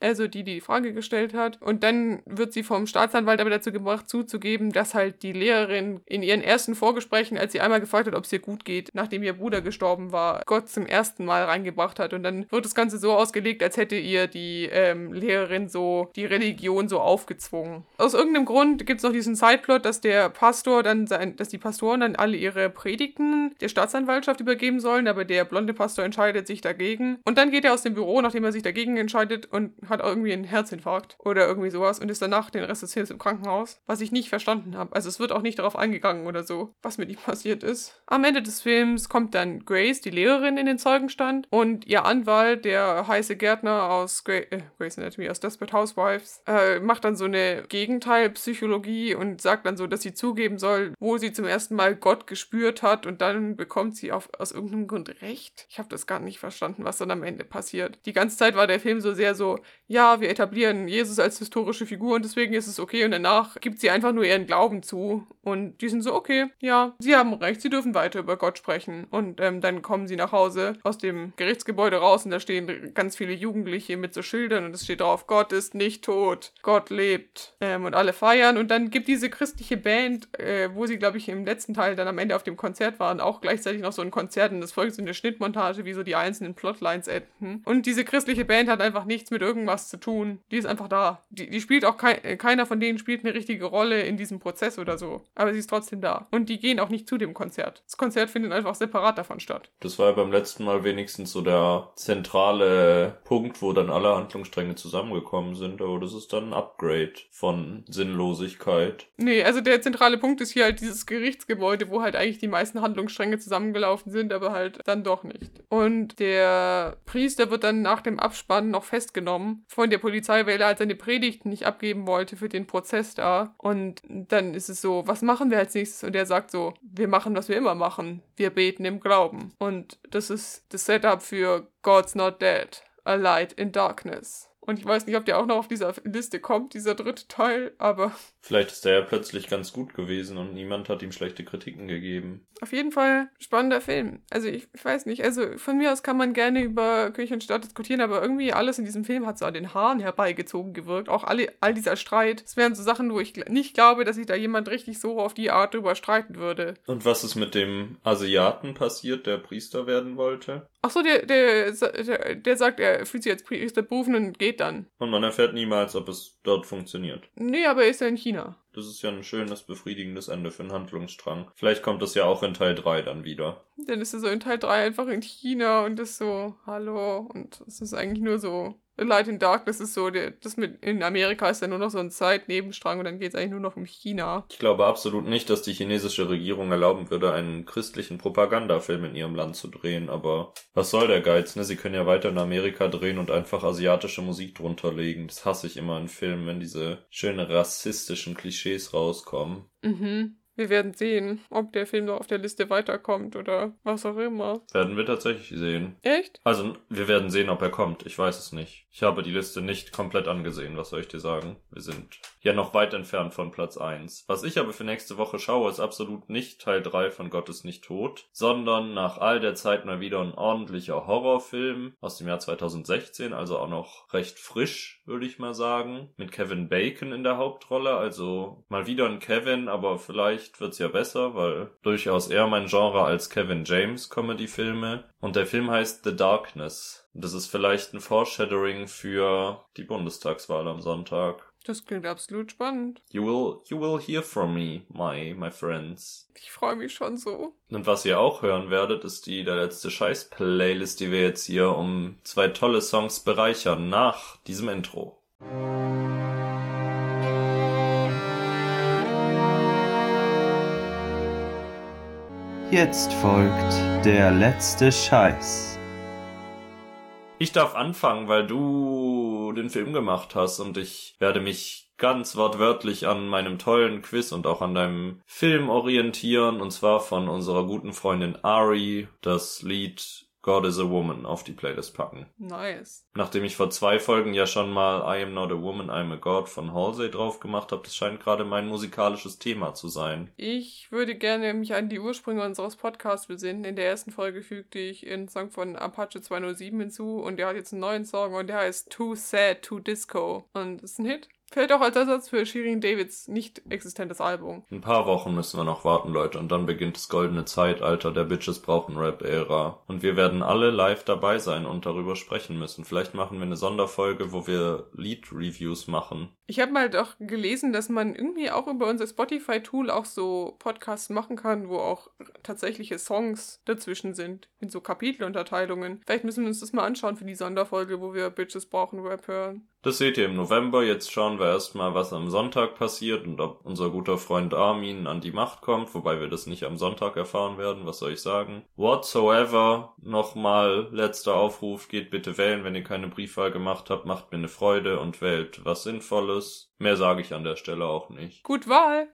also die, die die Frage gestellt hat. Und dann wird sie vom Staatsanwalt aber dazu gebracht, zuzugeben, dass halt die Lehrerin in ihren ersten Vorgesprächen, als sie einmal gefragt hat, ob es ihr gut geht, nachdem ihr Bruder gestorben war, Gott zum ersten Mal reingebracht hat. Und dann wird das Ganze so ausgelegt, als hätte ihr die ähm, Lehrerin so die Religion so aufgezwungen. Aus irgendeinem Grund gibt es noch diesen Sideplot, dass der Pastor dann sein, dass die Pastoren dann alle ihre Predigten der Staatsanwaltschaft übergeben sollen, aber der blonde Pastor entscheidet sich dagegen. Und dann geht er aus dem Büro, nachdem er sich dagegen entscheidet und hat irgendwie einen Herzinfarkt oder irgendwie sowas und ist danach den Rest des Films im Krankenhaus, was ich nicht verstanden habe. Also es wird auch nicht darauf eingegangen oder so, was mit ihm passiert ist. Am Ende des Films kommt dann Grace, die Lehrerin, in den Zeugenstand und ihr Anwalt, der heiße Gärtner aus Gra äh, Grace Anatomy, aus Desperate Housewives, äh, macht dann so eine Gegenteilpsychologie und sagt dann so, dass sie zugeben soll, wo sie zum ersten Mal Gott gespürt hat und dann bekommt sie auf, aus irgendeinem Grund recht. Ich habe das gar nicht verstanden, was dann am Ende passiert. Die ganze Zeit war der Film so sehr so, ja, wir etablieren Jesus als historische Figur und deswegen ist es okay und danach gibt sie einfach nur ihren Glauben zu und die sind so, okay, ja, sie haben recht, sie dürfen weiter über Gott sprechen und ähm, dann kommen sie nach Hause aus dem Gerichtsgebäude raus und da stehen ganz viele Jugendliche mit so Schildern und es steht drauf, Gott ist nicht tot, Gott lebt ähm, und alle feiern und dann gibt diese christliche Band, äh, wo sie, glaube ich, im letzten Teil dann am Ende auf dem Konzert waren, auch gleichzeitig noch so ein Konzert und das folgt so eine Schnittmontage, wie so die einzelnen Plotlines enden und diese christliche Band hat einfach nichts mit irgendwas zu tun, die ist einfach da. Die, die spielt auch, kei äh, keiner von denen spielt eine richtige Rolle in diesem Prozess oder so, aber sie ist trotzdem da und die gehen auch nicht zu dem Konzert. Das Konzert findet einfach separat davon statt. Das war ja beim letzten Mal wenigstens so der zentrale Punkt, wo dann alle Handlungsstränge zusammengekommen sind, aber das ist dann ein Upgrade von Sinnlosigkeit. Nee, also der zentrale Punkt ist hier halt dieses Gerichtsgebäude, wo halt eigentlich die meisten Handlungsstränge zusammengelaufen sind, aber halt dann doch nicht. Und der Priester wird dann nach dem Abspann noch festgenommen von der Polizei, weil er halt seine Predigten nicht abgeben wollte für den Prozess da. Und dann ist es so, was machen wir als nächstes? Und er sagt so, wir machen, was wir immer machen. Wir beten im Glauben. Und das ist das Setup für God's Not Dead, A Light in Darkness. Und ich weiß nicht, ob der auch noch auf dieser Liste kommt, dieser dritte Teil, aber Vielleicht ist der ja plötzlich ganz gut gewesen und niemand hat ihm schlechte Kritiken gegeben. auf jeden Fall spannender Film. Also ich, ich weiß nicht, also von mir aus kann man gerne über Kirche und Staat diskutieren, aber irgendwie alles in diesem Film hat so an den Haaren herbeigezogen gewirkt. Auch alle, all dieser Streit. Es wären so Sachen, wo ich nicht glaube, dass sich da jemand richtig so auf die Art drüber streiten würde. Und was ist mit dem Asiaten passiert, der Priester werden wollte? Ach so, der, der, der, sagt, er fühlt sich als Priester berufen und geht dann. Und man erfährt niemals, ob es dort funktioniert. Nee, aber er ist ja in China. Das ist ja ein schönes, befriedigendes Ende für einen Handlungsstrang. Vielleicht kommt das ja auch in Teil 3 dann wieder. Dann ist er so in Teil 3 einfach in China und ist so, hallo. Und es ist eigentlich nur so, A Light in Darkness ist so, das mit in Amerika ist ja nur noch so ein Zeitnebenstrang und dann geht es eigentlich nur noch um China. Ich glaube absolut nicht, dass die chinesische Regierung erlauben würde, einen christlichen Propagandafilm in ihrem Land zu drehen, aber was soll der Geiz, ne? Sie können ja weiter in Amerika drehen und einfach asiatische Musik drunter legen. Das hasse ich immer in Filmen, wenn diese schönen rassistischen Klischees rauskommen. Mhm. Wir werden sehen, ob der Film noch auf der Liste weiterkommt oder was auch immer. Werden wir tatsächlich sehen. Echt? Also, wir werden sehen, ob er kommt. Ich weiß es nicht. Ich habe die Liste nicht komplett angesehen, was soll ich dir sagen? Wir sind ja noch weit entfernt von Platz 1. Was ich aber für nächste Woche schaue, ist absolut nicht Teil 3 von Gott ist nicht tot, sondern nach all der Zeit mal wieder ein ordentlicher Horrorfilm aus dem Jahr 2016, also auch noch recht frisch, würde ich mal sagen, mit Kevin Bacon in der Hauptrolle, also mal wieder ein Kevin, aber vielleicht wird's ja besser, weil durchaus eher mein Genre als Kevin James Comedy-Filme. Und der Film heißt The Darkness. Und Das ist vielleicht ein Foreshadowing für die Bundestagswahl am Sonntag. Das klingt absolut spannend. You will, you will hear from me, my, my friends. Ich freue mich schon so. Und was ihr auch hören werdet, ist die der letzte Scheiß-Playlist, die wir jetzt hier um zwei tolle Songs bereichern nach diesem Intro. Jetzt folgt der letzte Scheiß. Ich darf anfangen, weil du den Film gemacht hast und ich werde mich ganz wortwörtlich an meinem tollen Quiz und auch an deinem Film orientieren und zwar von unserer guten Freundin Ari das Lied God is a Woman auf die Playlist packen. Nice. Nachdem ich vor zwei Folgen ja schon mal I am not a woman, I'm a God von Halsey drauf gemacht habe, das scheint gerade mein musikalisches Thema zu sein. Ich würde gerne mich an die Ursprünge unseres Podcasts besinnen. In der ersten Folge fügte ich einen Song von Apache 207 hinzu und der hat jetzt einen neuen Song und der heißt Too Sad to Disco. Und das ist ein Hit. Fällt auch als Ersatz für Shirin Davids nicht existentes Album. Ein paar Wochen müssen wir noch warten, Leute, und dann beginnt das goldene Zeitalter der Bitches brauchen Rap-Ära. Und wir werden alle live dabei sein und darüber sprechen müssen. Vielleicht machen wir eine Sonderfolge, wo wir Lied-Reviews machen. Ich habe mal doch gelesen, dass man irgendwie auch über unser Spotify-Tool auch so Podcasts machen kann, wo auch tatsächliche Songs dazwischen sind, in so Kapitelunterteilungen. Vielleicht müssen wir uns das mal anschauen für die Sonderfolge, wo wir Bitches brauchen Rap hören. Das seht ihr im November. Jetzt schauen wir erstmal, was am Sonntag passiert und ob unser guter Freund Armin an die Macht kommt, wobei wir das nicht am Sonntag erfahren werden. Was soll ich sagen? Whatsoever. Nochmal letzter Aufruf. Geht bitte wählen, wenn ihr keine Briefwahl gemacht habt. Macht mir eine Freude und wählt was Sinnvolles. Mehr sage ich an der Stelle auch nicht. Gut Wahl!